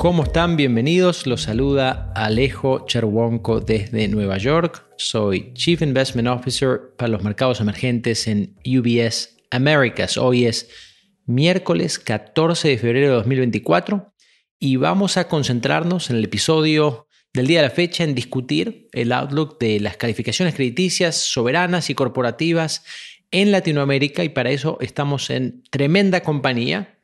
¿Cómo están? Bienvenidos. Los saluda Alejo Cherwonko desde Nueva York. Soy Chief Investment Officer para los mercados emergentes en UBS Americas. Hoy es miércoles 14 de febrero de 2024 y vamos a concentrarnos en el episodio del día de la fecha en discutir el outlook de las calificaciones crediticias soberanas y corporativas en Latinoamérica y para eso estamos en tremenda compañía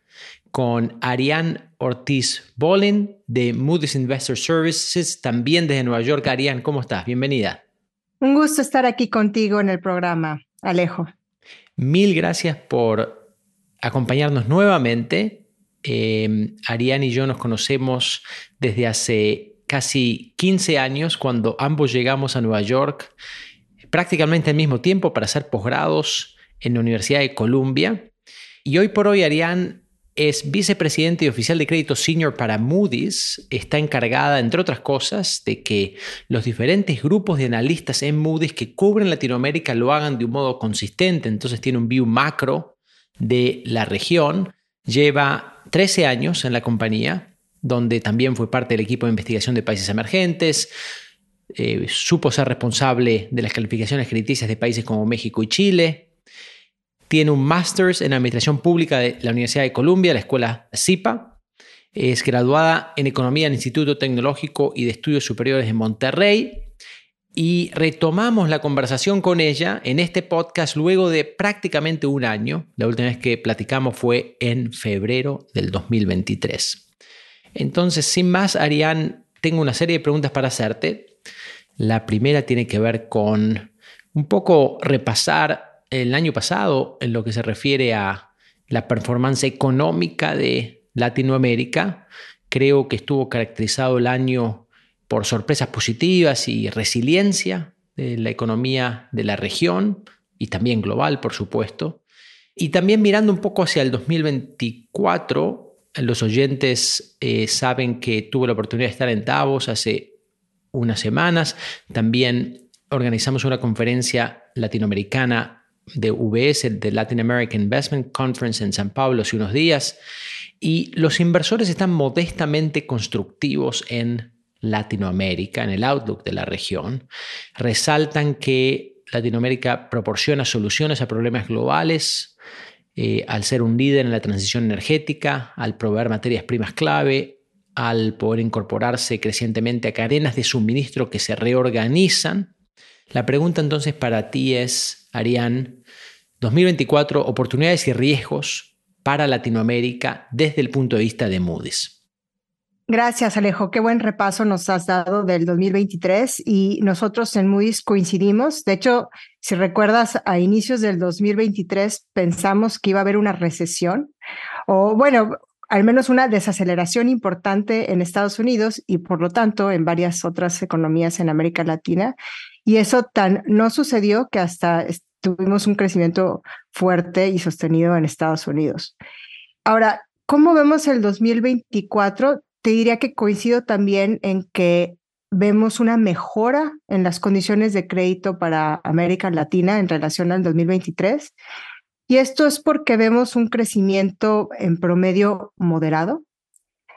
con Ariane Ortiz Bolin de Moody's Investor Services, también desde Nueva York. Ariane, ¿cómo estás? Bienvenida. Un gusto estar aquí contigo en el programa, Alejo. Mil gracias por acompañarnos nuevamente. Eh, Ariane y yo nos conocemos desde hace casi 15 años cuando ambos llegamos a Nueva York prácticamente al mismo tiempo para hacer posgrados en la Universidad de Columbia. Y hoy por hoy Ariane es vicepresidente y oficial de crédito senior para Moody's. Está encargada, entre otras cosas, de que los diferentes grupos de analistas en Moody's que cubren Latinoamérica lo hagan de un modo consistente. Entonces tiene un view macro de la región. Lleva 13 años en la compañía, donde también fue parte del equipo de investigación de países emergentes. Eh, supo ser responsable de las calificaciones crediticias de países como México y Chile tiene un Masters en Administración Pública de la Universidad de Columbia, la escuela CIPA. Es graduada en Economía del Instituto Tecnológico y de Estudios Superiores de Monterrey. Y retomamos la conversación con ella en este podcast luego de prácticamente un año. La última vez que platicamos fue en febrero del 2023. Entonces, sin más, Ariane, tengo una serie de preguntas para hacerte. La primera tiene que ver con un poco repasar el año pasado en lo que se refiere a la performance económica de Latinoamérica. Creo que estuvo caracterizado el año por sorpresas positivas y resiliencia de la economía de la región y también global, por supuesto. Y también mirando un poco hacia el 2024, los oyentes eh, saben que tuve la oportunidad de estar en Davos hace unas semanas. También organizamos una conferencia latinoamericana de UBS, de Latin American Investment Conference en San Pablo hace unos días, y los inversores están modestamente constructivos en Latinoamérica, en el outlook de la región. Resaltan que Latinoamérica proporciona soluciones a problemas globales eh, al ser un líder en la transición energética, al proveer materias primas clave, al poder incorporarse crecientemente a cadenas de suministro que se reorganizan. La pregunta entonces para ti es, Arián, 2024, oportunidades y riesgos para Latinoamérica desde el punto de vista de Moody's. Gracias, Alejo. Qué buen repaso nos has dado del 2023 y nosotros en Moody's coincidimos. De hecho, si recuerdas, a inicios del 2023 pensamos que iba a haber una recesión o, bueno, al menos una desaceleración importante en Estados Unidos y, por lo tanto, en varias otras economías en América Latina. Y eso tan no sucedió que hasta tuvimos un crecimiento fuerte y sostenido en Estados Unidos. Ahora, ¿cómo vemos el 2024? Te diría que coincido también en que vemos una mejora en las condiciones de crédito para América Latina en relación al 2023. Y esto es porque vemos un crecimiento en promedio moderado.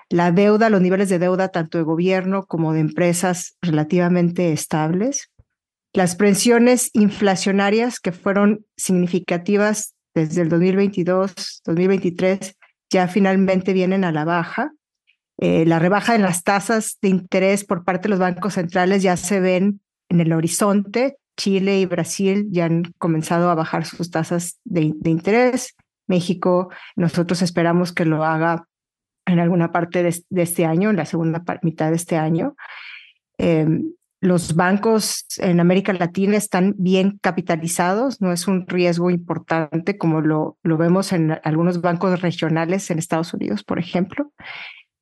La deuda, los niveles de deuda tanto de gobierno como de empresas relativamente estables las presiones inflacionarias que fueron significativas desde el 2022, 2023, ya finalmente vienen a la baja. Eh, la rebaja en las tasas de interés por parte de los bancos centrales ya se ven en el horizonte. Chile y Brasil ya han comenzado a bajar sus tasas de, interés. México, nosotros esperamos que lo haga en alguna parte de, este año, en la segunda mitad de este año. Em, los bancos en América Latina están bien capitalizados, no es un riesgo importante como lo, lo vemos en algunos bancos regionales en Estados Unidos, por ejemplo.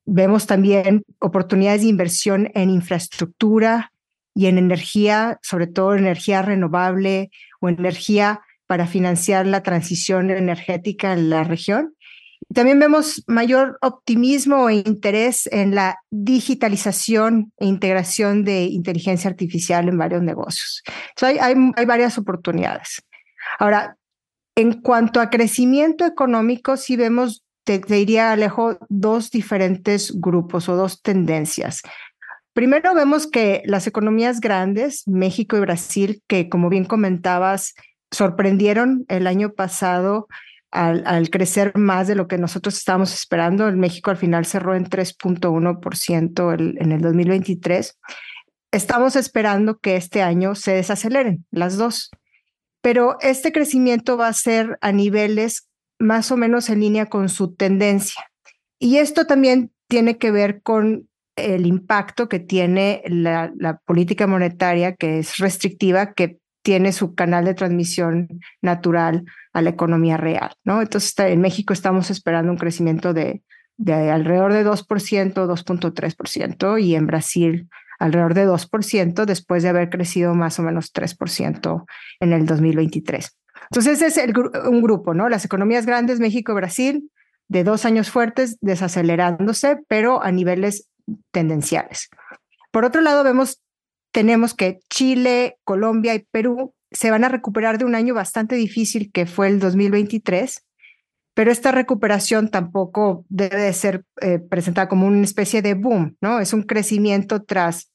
Vemos también oportunidades de inversión en infraestructura y en energía, sobre todo energía renovable o energía para financiar la transición energética en la región. También vemos mayor optimismo e interés en la digitalización e integración de inteligencia artificial en varios negocios. hay, hay, varias oportunidades. Ahora, en cuanto a crecimiento económico, sí vemos te, diría, Alejo, dos diferentes grupos o dos tendencias. Primero vemos que las economías grandes, México y Brasil, que como bien comentabas, sorprendieron el año pasado al, crecer más de lo que nosotros estábamos esperando. El México al final cerró en 3.1% en el 2023. Estamos esperando que este año se desaceleren las dos, pero este crecimiento va a ser a niveles más o menos en línea con su tendencia. Y esto también tiene que ver con el impacto que tiene la, política monetaria, que es restrictiva, que tiene su canal de transmisión natural a la economía real, ¿no? Entonces, en México estamos esperando un crecimiento de, de alrededor de 2%, 2.3%, y en Brasil alrededor de 2%, después de haber crecido más o menos 3% en el 2023. Entonces, ese es un grupo, ¿no? Las economías grandes, México Brasil, de dos años fuertes, desacelerándose, pero a niveles tendenciales. Por otro lado, vemos tenemos que Chile, Colombia y Perú se van a recuperar de un año bastante difícil que fue el 2023, pero esta recuperación tampoco debe de ser eh, presentada como una especie de boom, ¿no? Es un crecimiento tras,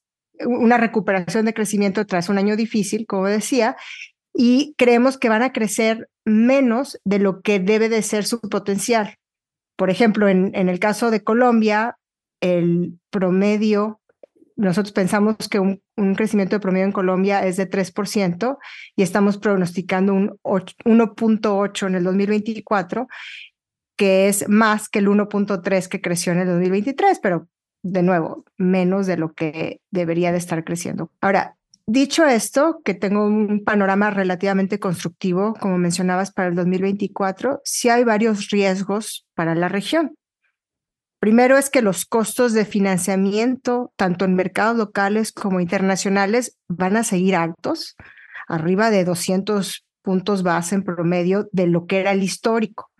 una recuperación de crecimiento tras un año difícil, como decía, y creemos que van a crecer menos de lo que debe de ser su potencial. Por ejemplo, en el caso de Colombia, el promedio nosotros pensamos que un, crecimiento de promedio en Colombia es de 3% y estamos pronosticando un 1.8 en el 2024, que es más que el 1.3 que creció en el 2023, pero de nuevo, menos de lo que debería de estar creciendo. Ahora, dicho esto, que tengo un panorama relativamente constructivo, como mencionabas, para el 2024, sí hay varios riesgos para la región. Primero es que los costos de financiamiento, tanto en mercados locales como internacionales, van a seguir altos, arriba de 200 puntos base en promedio de lo que era el histórico.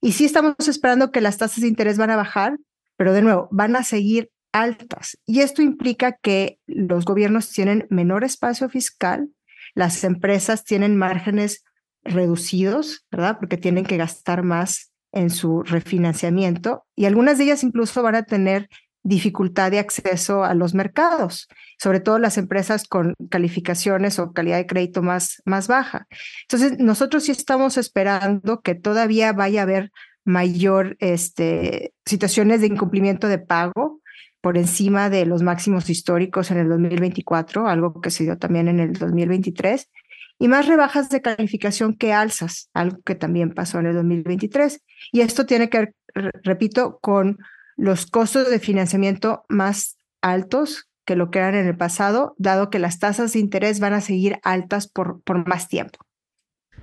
Y sí estamos esperando que las tasas de interés van a bajar, pero de nuevo, van a seguir altas. Y esto implica que los gobiernos tienen menor espacio fiscal, las empresas tienen márgenes reducidos, ¿verdad? Porque tienen que gastar más en su refinanciamiento y algunas de ellas incluso van a tener dificultad de acceso a los mercados, sobre todo las empresas con calificaciones o calidad de crédito más, más baja. Entonces, nosotros sí estamos esperando que todavía vaya a haber mayor este, situaciones de incumplimiento de pago por encima de los máximos históricos en el 2024, algo que se dio también en el 2023, y más rebajas de calificación que alzas, algo que también pasó en el 2023. Y esto tiene que ver, repito, con los costos de financiamiento más altos que lo que eran en el pasado, dado que las tasas de interés van a seguir altas por, por más tiempo.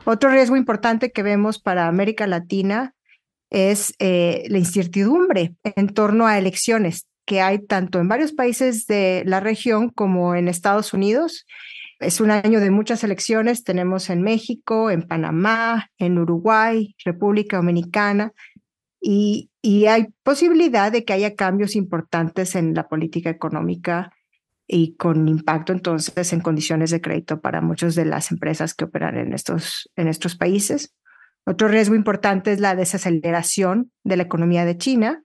Otro riesgo importante que vemos para América Latina es eh, la incertidumbre en torno a elecciones que hay tanto en varios países de la región como en Estados Unidos es un año de muchas elecciones. Tenemos en México, en Panamá, en Uruguay, República Dominicana, y, hay posibilidad de que haya cambios importantes en la política económica y con impacto entonces en condiciones de crédito para muchas de las empresas que operan en estos, en estos países. Otro riesgo importante es la desaceleración de la economía de China,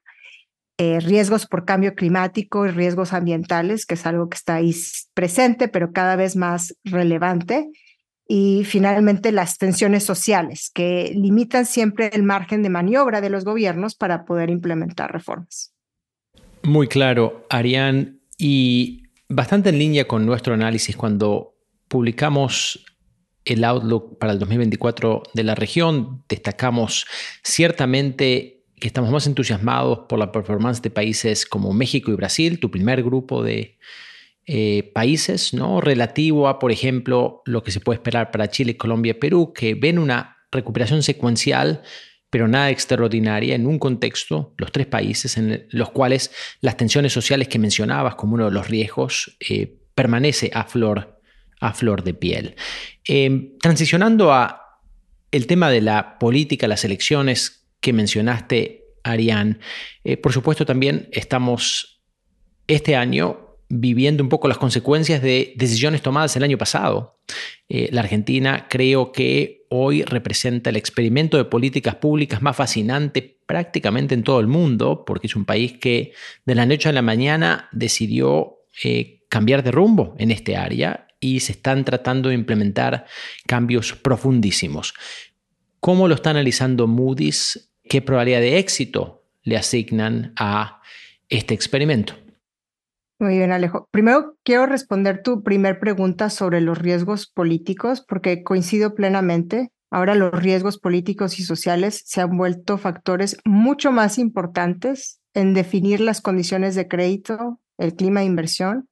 eh, riesgos por cambio climático y riesgos ambientales, que es algo que está ahí presente, pero cada vez más relevante. Y finalmente las tensiones sociales, que limitan siempre el margen de maniobra de los gobiernos para poder implementar reformas. Muy claro, Arián, y bastante en línea con nuestro análisis cuando publicamos el outlook para el 2024 de la región, destacamos ciertamente que estamos más entusiasmados por la performance de países como México y Brasil, tu primer grupo de eh, países, ¿no? relativo a, por ejemplo, lo que se puede esperar para Chile, Colombia y Perú, que ven una recuperación secuencial, pero nada extraordinaria en un contexto, los tres países en los cuales las tensiones sociales que mencionabas como uno de los riesgos eh, permanece a flor, a flor de piel. Eh, transicionando a el tema de la política, las elecciones, que mencionaste, Arián. Eh, por supuesto, también estamos este año viviendo un poco las consecuencias de decisiones tomadas el año pasado. Eh, la Argentina creo que hoy representa el experimento de políticas públicas más fascinante prácticamente en todo el mundo, porque es un país que de la noche a la mañana decidió eh, cambiar de rumbo en este área y se están tratando de implementar cambios profundísimos. ¿Cómo lo está analizando Moody's? ¿Qué probabilidad de éxito le asignan a este experimento? Muy bien, Alejo. Primero quiero responder tu primer pregunta sobre los riesgos políticos, porque coincido plenamente. Ahora los riesgos políticos y sociales se han vuelto factores mucho más importantes en definir las condiciones de crédito, el clima de inversión.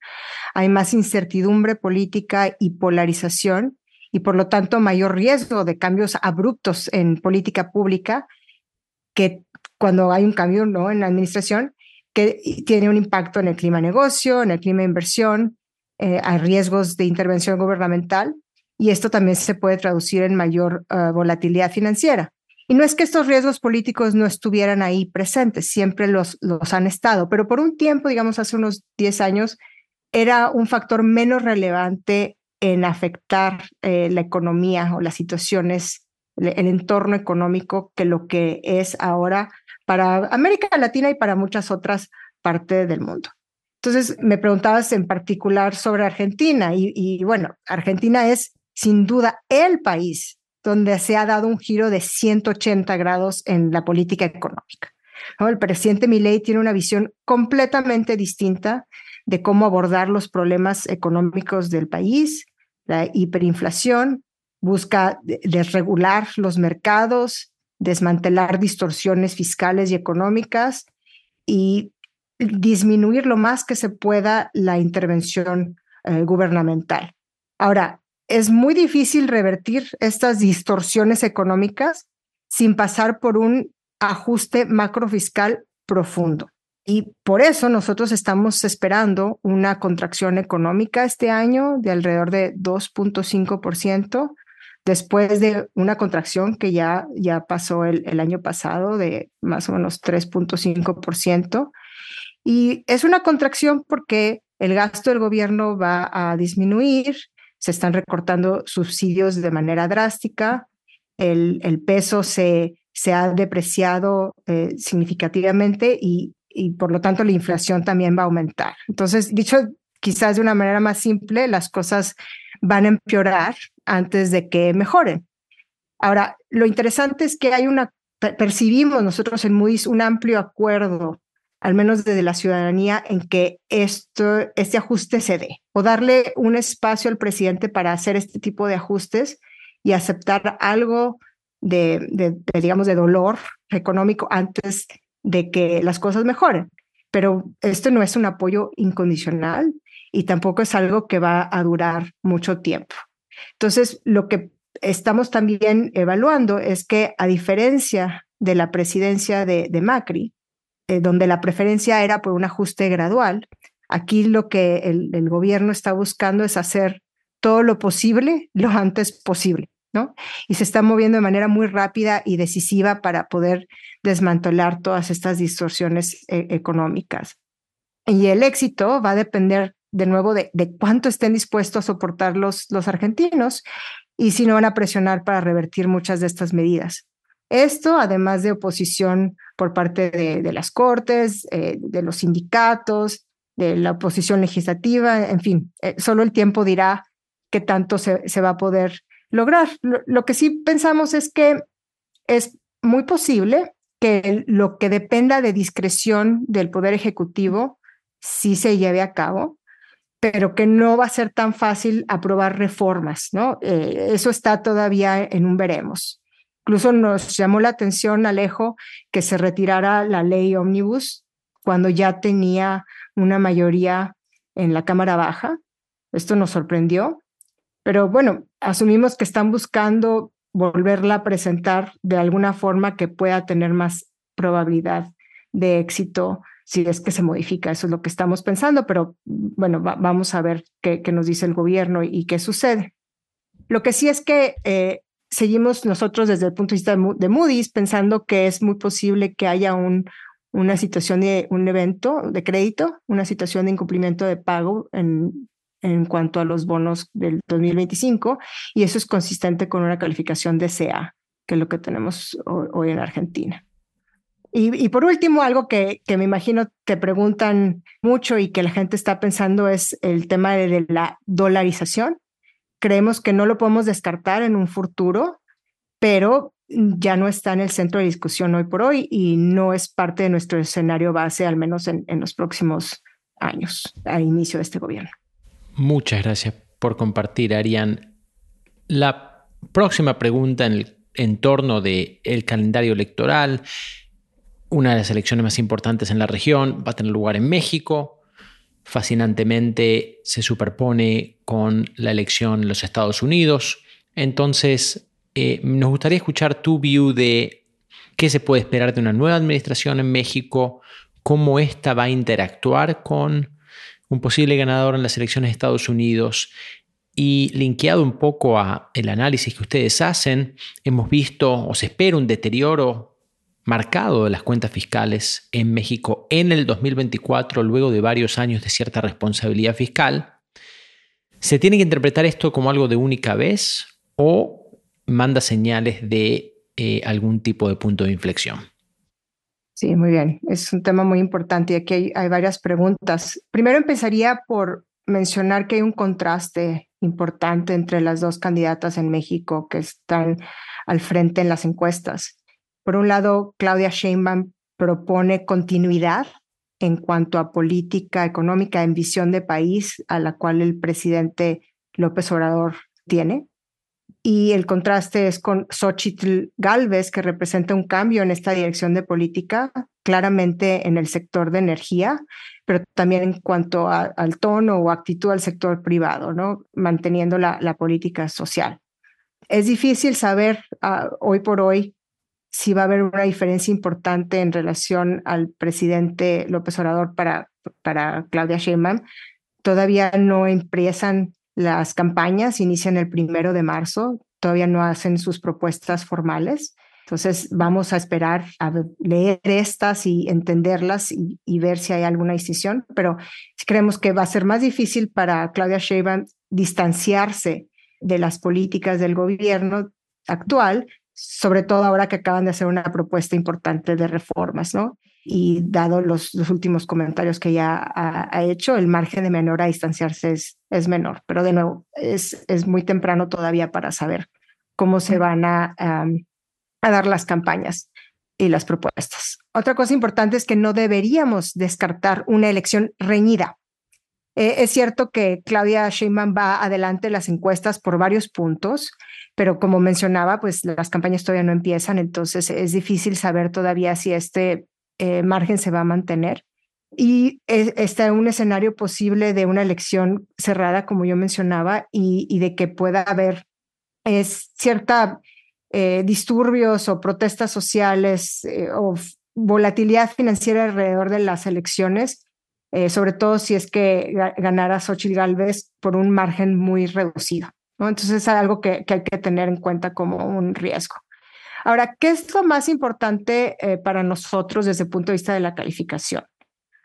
Hay más incertidumbre política y polarización y por lo tanto mayor riesgo de cambios abruptos en política pública que cuando hay un cambio ¿no? en la administración que tiene un impacto en el clima negocio, en el clima inversión, eh, hay riesgos de intervención gubernamental y esto también se puede traducir en mayor eh, volatilidad financiera. Y no es que estos riesgos políticos no estuvieran ahí presentes, siempre los, los han estado, pero por un tiempo, digamos hace unos 10 años, era un factor menos relevante en afectar eh, la economía o las situaciones, el entorno económico que lo que es ahora para América Latina y para muchas otras partes del mundo. Entonces, me preguntabas en particular sobre Argentina y, bueno, Argentina es sin duda el país donde se ha dado un giro de 180 grados en la política económica. El presidente Milei tiene una visión completamente distinta de cómo abordar los problemas económicos del país, la hiperinflación, busca desregular los mercados, desmantelar distorsiones fiscales y económicas y disminuir lo más que se pueda la intervención eh, gubernamental. Ahora, es muy difícil revertir estas distorsiones económicas sin pasar por un ajuste macrofiscal profundo. Y por eso nosotros estamos esperando una contracción económica este año de alrededor de 2.5%, después de una contracción que ya, ya pasó el, el año pasado de más o menos 3.5%. Y es una contracción porque el gasto del gobierno va a disminuir, se están recortando subsidios de manera drástica, el, el peso se, se ha depreciado eh, significativamente y, y por lo tanto la inflación también va a aumentar. Entonces, dicho quizás de una manera más simple, las cosas van a empeorar antes de que mejoren. Ahora, lo interesante es que hay una, percibimos nosotros en Moody's un amplio acuerdo, al menos desde la ciudadanía, en que esto, este ajuste se dé o darle un espacio al presidente para hacer este tipo de ajustes y aceptar algo de, de, digamos, de dolor económico antes de que las cosas mejoren. Pero esto no es un apoyo incondicional y tampoco es algo que va a durar mucho tiempo. Entonces, lo que estamos también evaluando es que a diferencia de la presidencia de, Macri, eh, donde la preferencia era por un ajuste gradual, aquí lo que el, el, gobierno está buscando es hacer todo lo posible lo antes posible, ¿no? Y se está moviendo de manera muy rápida y decisiva para poder desmantelar todas estas distorsiones eh, económicas. Y el éxito va a depender de nuevo de, cuánto estén dispuestos a soportar los, los argentinos y si no van a presionar para revertir muchas de estas medidas. Esto, además de oposición por parte de, las cortes, eh, de los sindicatos, de la oposición legislativa, en fin, eh, solo el tiempo dirá qué tanto se, se va a poder lograr. Lo, que sí pensamos es que es muy posible que lo que dependa de discreción del Poder Ejecutivo sí se lleve a cabo pero que no va a ser tan fácil aprobar reformas, ¿no? Eh, eso está todavía en un veremos. Incluso nos llamó la atención, Alejo, que se retirara la ley ómnibus cuando ya tenía una mayoría en la Cámara Baja. Esto nos sorprendió, pero bueno, asumimos que están buscando volverla a presentar de alguna forma que pueda tener más probabilidad de éxito si es que se modifica. Eso es lo que estamos pensando, pero bueno, vamos a ver qué, nos dice el gobierno y, qué sucede. Lo que sí es que eh, seguimos nosotros desde el punto de vista de, Moody's pensando que es muy posible que haya un, una situación de un evento de crédito, una situación de incumplimiento de pago en, en cuanto a los bonos del 2025 y eso es consistente con una calificación de CA, que es lo que tenemos hoy en Argentina. Y, por último, algo que, que, me imagino te preguntan mucho y que la gente está pensando es el tema de la dolarización. Creemos que no lo podemos descartar en un futuro, pero ya no está en el centro de discusión hoy por hoy y no es parte de nuestro escenario base, al menos en, en los próximos años, al inicio de este gobierno. Muchas gracias por compartir, Arián. La próxima pregunta en el entorno del el calendario electoral, una de las elecciones más importantes en la región, va a tener lugar en México. Fascinantemente se superpone con la elección en los Estados Unidos. Entonces, eh, nos gustaría escuchar tu view de qué se puede esperar de una nueva administración en México, cómo ésta va a interactuar con un posible ganador en las elecciones de Estados Unidos. Y linkeado un poco a el análisis que ustedes hacen, hemos visto o se espera un deterioro marcado de las cuentas fiscales en México en el 2024, luego de varios años de cierta responsabilidad fiscal. ¿Se tiene que interpretar esto como algo de única vez o manda señales de eh, algún tipo de punto de inflexión. Sí, muy bien. Es un tema muy importante y aquí hay, varias preguntas. Primero empezaría por mencionar que hay un contraste importante entre las dos candidatas en México que están al frente en las encuestas. Por un lado, Claudia Sheinbaum propone continuidad en cuanto a política económica en visión de país a la cual el presidente López Obrador tiene y el contraste es con Xochitl Galvez, que representa un cambio en esta dirección de política, claramente en el sector de energía, pero también en cuanto al tono o actitud al sector privado, ¿no? manteniendo la, la política social. Es difícil saber ah, hoy por hoy si va a haber una diferencia importante en relación al presidente López Obrador para, Claudia Sheinbaum. Todavía no empiezan las campañas inician el primero de marzo, todavía no hacen sus propuestas formales. Entonces vamos a esperar a leer estas y entenderlas y, ver si hay alguna decisión, pero creemos que va a ser más difícil para Claudia Sheinbaum distanciarse de las políticas del gobierno actual, sobre todo ahora que acaban de hacer una propuesta importante de reformas, ¿no? y dado los, los últimos comentarios que ya ha, hecho, el margen de menor a distanciarse es, es menor. Pero de nuevo, es, es muy temprano todavía para saber cómo se van a, a dar las campañas y las propuestas. Otra cosa importante es que no deberíamos descartar una elección reñida. Eh, es cierto que Claudia Sheinbaum va adelante en las encuestas por varios puntos, pero como mencionaba, pues las campañas todavía no empiezan, entonces es difícil saber todavía si este eh, margen se va a mantener. Y está un escenario posible de una elección cerrada, como yo mencionaba, y, de que pueda haber es, cierta eh, disturbios o protestas sociales eh, o volatilidad financiera alrededor de las elecciones, sobre todo si es que ganara Xochitl Galvez por un margen muy reducido. Entonces es algo que, que hay que tener en cuenta como un riesgo. Ahora, ¿qué es lo más importante eh, para nosotros desde el punto de vista de la calificación?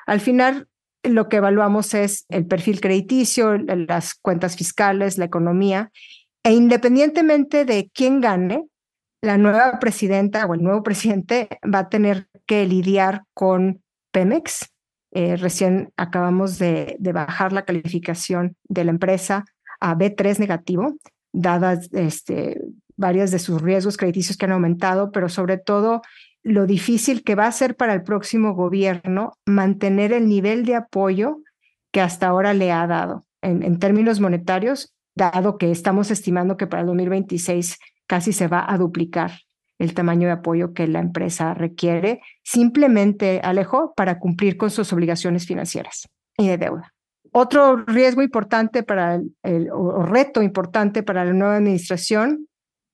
Al final, lo que evaluamos es el perfil crediticio, las cuentas fiscales, la economía, e independientemente de quién gane, la nueva presidenta o el nuevo presidente va a tener que lidiar con Pemex. Eh, recién acabamos de, de, bajar la calificación de la empresa a B3 negativo, dadas este, varios de sus riesgos crediticios que han aumentado, pero sobre todo lo difícil que va a ser para el próximo gobierno mantener el nivel de apoyo que hasta ahora le ha dado en, términos monetarios, dado que estamos estimando que para el 2026 casi se va a duplicar el tamaño de apoyo que la empresa requiere, simplemente, Alejo, para cumplir con sus obligaciones financieras y de deuda. Otro riesgo importante para el, o reto importante para la nueva administración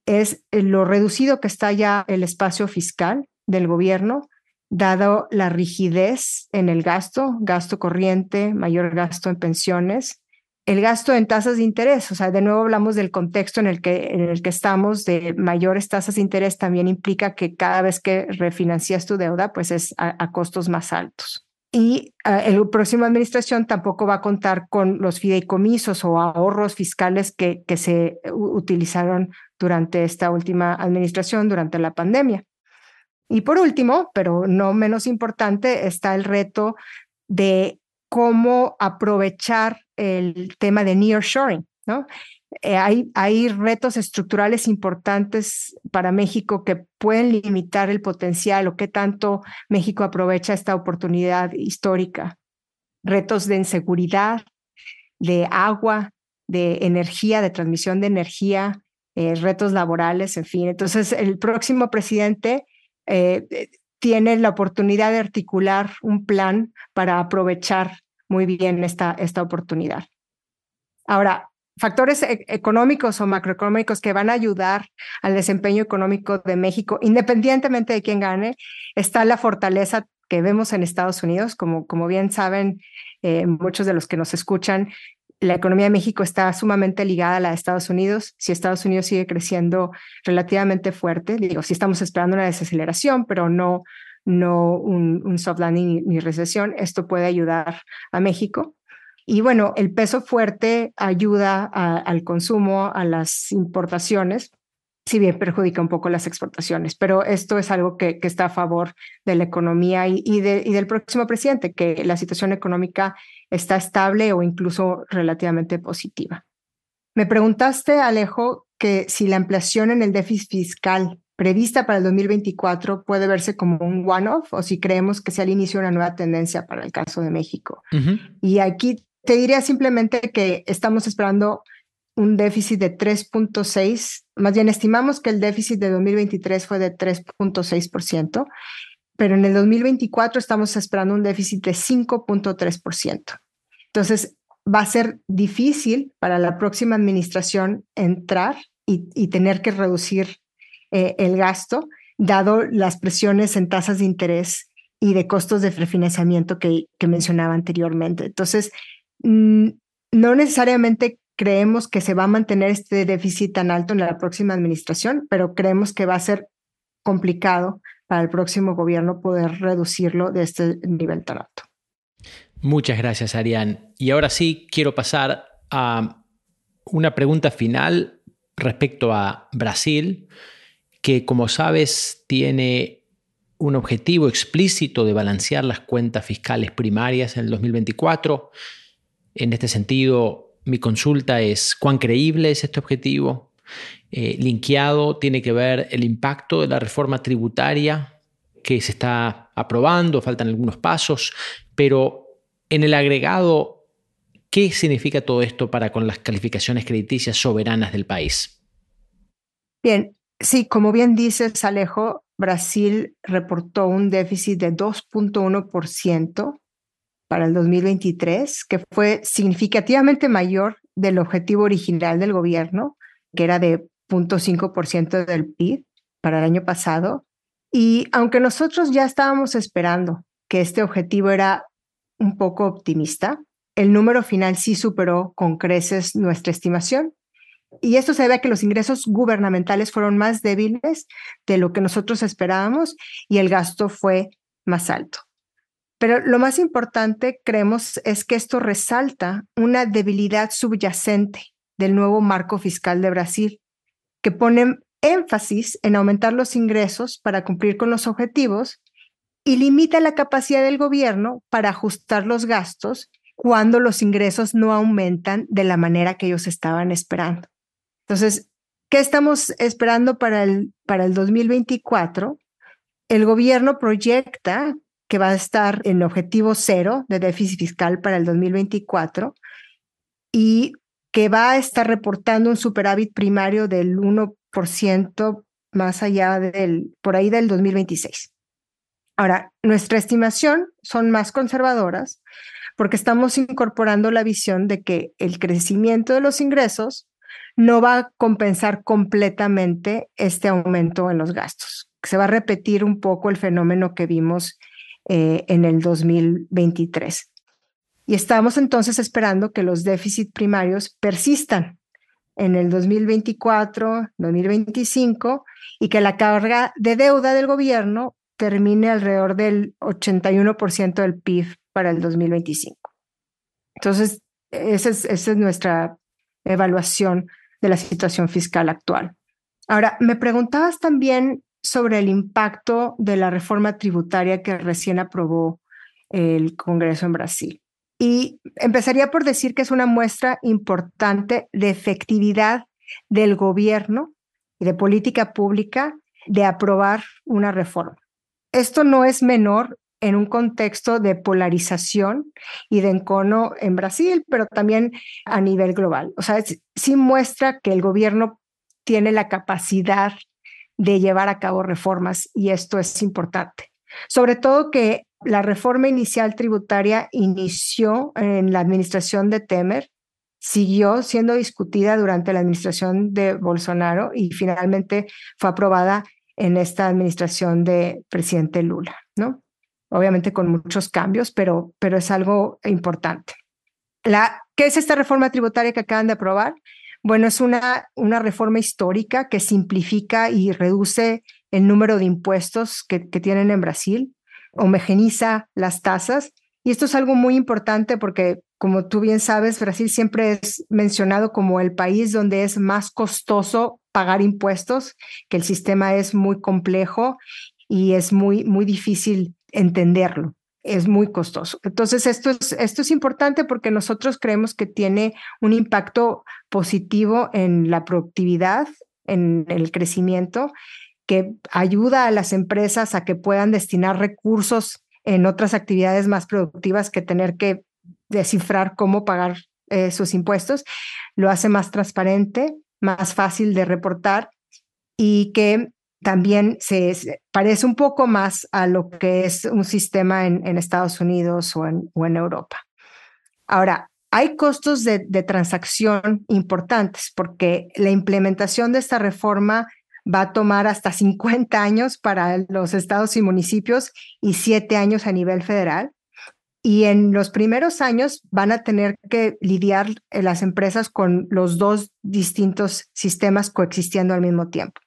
es lo reducido que está ya el espacio fiscal del gobierno, dado la rigidez en el gasto, gasto corriente, mayor gasto en pensiones, el gasto en tasas de interés, o sea, de nuevo hablamos del contexto en el que, en el que estamos, de mayores tasas de interés también implica que cada vez que refinancias tu deuda, pues es a costos más altos y uh, la próxima administración tampoco va a contar con los fideicomisos o ahorros fiscales que, que se utilizaron durante esta última administración, durante la pandemia. Y por último, pero no menos importante, está el reto de cómo aprovechar el tema de nearshoring, ¿no? Eh, hay, retos estructurales importantes para México que pueden limitar el potencial o qué tanto México aprovecha esta oportunidad histórica. Retos de inseguridad, de agua, de energía, de transmisión de energía, eh, retos laborales, en fin. Entonces, el próximo presidente eh, tiene la oportunidad de articular un plan para aprovechar muy bien esta, esta oportunidad. Ahora, factores e-, económicos o macroeconómicos que van a ayudar al desempeño económico de México, independientemente de quién gane, está la fortaleza que vemos en Estados Unidos. Como, como bien saben eh, muchos de los que nos escuchan, la economía de México está sumamente ligada a la de Estados Unidos. Si Estados Unidos sigue creciendo relativamente fuerte, digo, si estamos esperando una desaceleración, pero no, no un, soft landing ni, recesión, esto puede ayudar a México. Y bueno, el peso fuerte ayuda al consumo, a las importaciones, si bien perjudica un poco las exportaciones, pero esto es algo que, está a favor de la economía y, y, del próximo presidente, que la situación económica está estable o incluso relativamente positiva. Me preguntaste, Alejo, que si la ampliación en el déficit fiscal prevista para el 2024 puede verse como un one-off o si creemos que sea el inicio de una nueva tendencia para el caso de México. Y aquí te diría simplemente que estamos esperando un déficit de 3.6, más bien estimamos que el déficit de 2023 fue de 3.6%, pero en el 2024 estamos esperando un déficit de 5.3%. Entonces, va a ser difícil para la próxima administración entrar y, tener que reducir eh, el gasto, dado las presiones en tasas de interés y de costos de refinanciamiento que, que mencionaba anteriormente. Entonces, no necesariamente creemos que se va a mantener este déficit tan alto en la próxima administración, pero creemos que va a ser complicado para el próximo gobierno poder reducirlo de este nivel tan alto. Muchas gracias, Arián. Y ahora sí, quiero pasar a una pregunta final respecto a Brasil, que como sabes tiene un objetivo explícito de balancear las cuentas fiscales primarias en el 2024. En este sentido, mi consulta es, ¿cuán creíble es este objetivo? Eh, linkeado tiene que ver el impacto de la reforma tributaria que se está aprobando, faltan algunos pasos, pero en el agregado, ¿qué significa todo esto para con las calificaciones crediticias soberanas del país? Bien, sí, como bien dices, Alejo, Brasil reportó un déficit de 2.1% para el 2023, que fue significativamente mayor del objetivo original del gobierno, que era de 0.5% del PIB para el año pasado. Y aunque nosotros ya estábamos esperando que este objetivo era un poco optimista, el número final sí superó con creces nuestra estimación. Y esto se debe a que los ingresos gubernamentales fueron más débiles de lo que nosotros esperábamos y el gasto fue más alto. Pero lo más importante, creemos, es que esto resalta una debilidad subyacente del nuevo marco fiscal de Brasil, que pone énfasis en aumentar los ingresos para cumplir con los objetivos y limita la capacidad del gobierno para ajustar los gastos cuando los ingresos no aumentan de la manera que ellos estaban esperando. Entonces, ¿qué estamos esperando para el, para el 2024? El gobierno proyecta que va a estar en objetivo cero de déficit fiscal para el 2024 y que va a estar reportando un superávit primario del 1% más allá del, por ahí del 2026. Ahora, nuestra estimación son más conservadoras porque estamos incorporando la visión de que el crecimiento de los ingresos no va a compensar completamente este aumento en los gastos. Se va a repetir un poco el fenómeno que vimos eh, en el 2023. Y estamos entonces esperando que los déficits primarios persistan en el 2024, 2025 y que la carga de deuda del gobierno termine alrededor del 81% del PIB para el 2025. Entonces, esa es, esa es nuestra evaluación de la situación fiscal actual. Ahora, me preguntabas también sobre el impacto de la reforma tributaria que recién aprobó el Congreso en Brasil. Y empezaría por decir que es una muestra importante de efectividad del gobierno y de política pública de aprobar una reforma. Esto no es menor en un contexto de polarización y de encono en Brasil, pero también a nivel global. O sea, sí muestra que el gobierno tiene la capacidad de llevar a cabo reformas y esto es importante. Sobre todo que la reforma inicial tributaria inició en la administración de Temer, siguió siendo discutida durante la administración de Bolsonaro y finalmente fue aprobada en esta administración de presidente Lula, ¿no? Obviamente con muchos cambios, pero, pero es algo importante. La, ¿Qué es esta reforma tributaria que acaban de aprobar? Bueno, es una, una reforma histórica que simplifica y reduce el número de impuestos que, que tienen en Brasil, homogeniza las tasas. Y esto es algo muy importante porque, como tú bien sabes, Brasil siempre es mencionado como el país donde es más costoso pagar impuestos, que el sistema es muy complejo y es muy, muy difícil entenderlo es muy costoso. Entonces, esto es, esto es importante porque nosotros creemos que tiene un impacto positivo en la productividad, en el crecimiento, que ayuda a las empresas a que puedan destinar recursos en otras actividades más productivas que tener que descifrar cómo pagar eh, sus impuestos. Lo hace más transparente, más fácil de reportar y que también se, parece un poco más a lo que es un sistema en, Estados Unidos o en, Europa. Ahora, hay costos de, transacción importantes porque la implementación de esta reforma va a tomar hasta 50 años para los estados y municipios y 7 años a nivel federal. Y en los primeros años van a tener que lidiar las empresas con los dos distintos sistemas coexistiendo al mismo tiempo.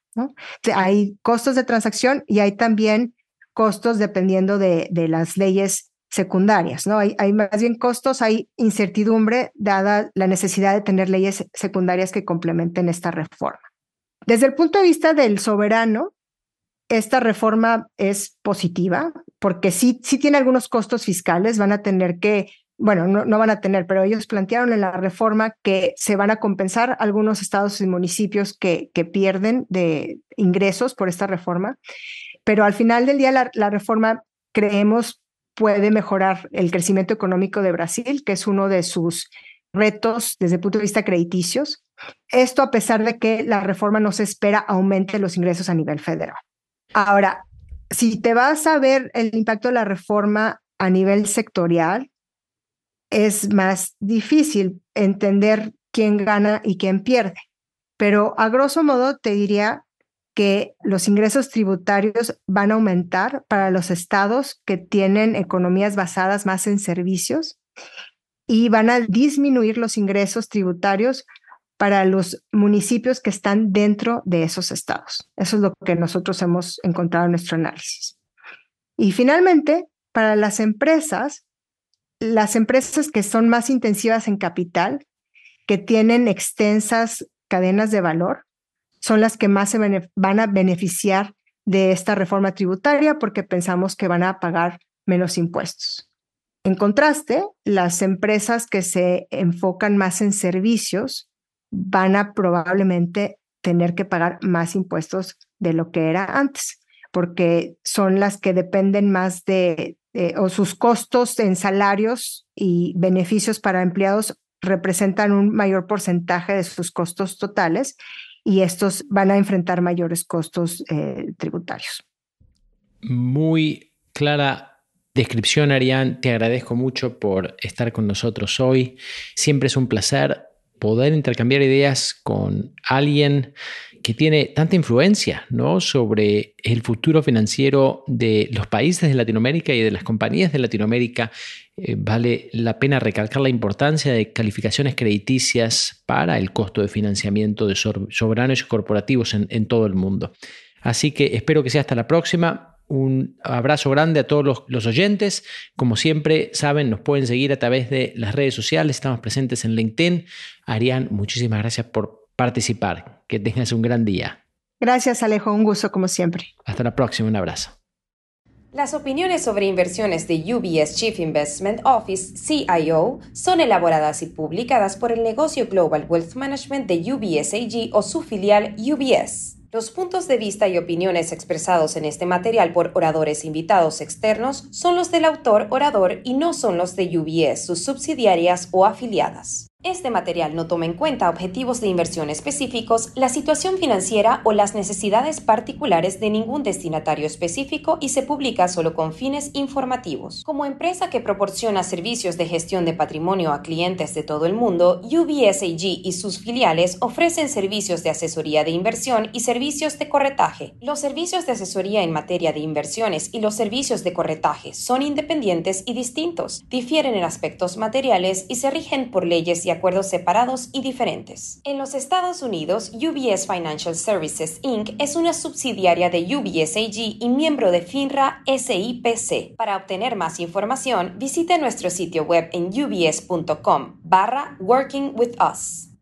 Hay costos de transacción y hay también costos dependiendo de, las leyes secundarias, ¿no? Hay, hay, más bien costos, hay incertidumbre dada la necesidad de tener leyes secundarias que complementen esta reforma. Desde el punto de vista del soberano, esta reforma es positiva porque sí, sí tiene algunos costos fiscales, van a tener que bueno, no, van a tener, pero ellos plantearon en la reforma que se van a compensar algunos estados y municipios que, pierden de ingresos por esta reforma, pero al final del día la, reforma creemos puede mejorar el crecimiento económico de Brasil, que es uno de sus retos desde el punto de vista crediticios. Esto a pesar de que la reforma no se espera aumente los ingresos a nivel federal. Ahora, si te vas a ver el impacto de la reforma a nivel sectorial, es más difícil entender quién gana y quién pierde. Pero a grosso modo te diría que los ingresos tributarios van a aumentar para los estados que tienen economías basadas más en servicios y van a disminuir los ingresos tributarios para los municipios que están dentro de esos estados. Eso es lo que nosotros hemos encontrado en nuestro análisis. Y finalmente, para las empresas, las empresas que son más intensivas en capital, que tienen extensas cadenas de valor, son las que más se van a beneficiar de esta reforma tributaria porque pensamos que van a pagar menos impuestos. En contraste, las empresas que se enfocan más en servicios van a probablemente tener que pagar más impuestos de lo que era antes, porque son las que dependen más de, eh, o sus costos en salarios y beneficios para empleados representan un mayor porcentaje de sus costos totales y estos van a enfrentar mayores costos eh, tributarios. Muy clara descripción, Arián. Te agradezco mucho por estar con nosotros hoy. Siempre es un placer poder intercambiar ideas con alguien que tiene tanta influencia ¿no? sobre el futuro financiero de los países de Latinoamérica y de las compañías de Latinoamérica. Eh, vale la pena recalcar la importancia de calificaciones crediticias para el costo de financiamiento de soberanos y corporativos en, todo el mundo. Así que espero que sea hasta la próxima. Un abrazo grande a todos los, los, oyentes. Como siempre, saben, nos pueden seguir a través de las redes sociales. Estamos presentes en LinkedIn. Arián, muchísimas gracias por participar. Que tengas un gran día. Gracias, Alejo. Un gusto como siempre. Hasta la próxima. Un abrazo. Las opiniones sobre inversiones de UBS Chief Investment Office, CIO, son elaboradas y publicadas por el negocio Global Wealth Management de UBS AG o su filial UBS. Los puntos de vista y opiniones expresados en este material por oradores invitados externos son los del autor orador y no son los de UBS, sus subsidiarias o afiliadas. Este material no toma en cuenta objetivos de inversión específicos, la situación financiera o las necesidades particulares de ningún destinatario específico y se publica solo con fines informativos. Como empresa que proporciona servicios de gestión de patrimonio a clientes de todo el mundo, UBS AG y sus filiales ofrecen servicios de asesoría de inversión y servicios de corretaje. Los servicios de asesoría en materia de inversiones y los servicios de corretaje son independientes y distintos, difieren en aspectos materiales y se rigen por leyes y acuerdos separados y diferentes. En los Estados Unidos, UBS Financial Services Inc. es una subsidiaria de UBS AG y miembro de FINRA SIPC. Para obtener más información, visite nuestro sitio web en ubs.com barra Working with Us.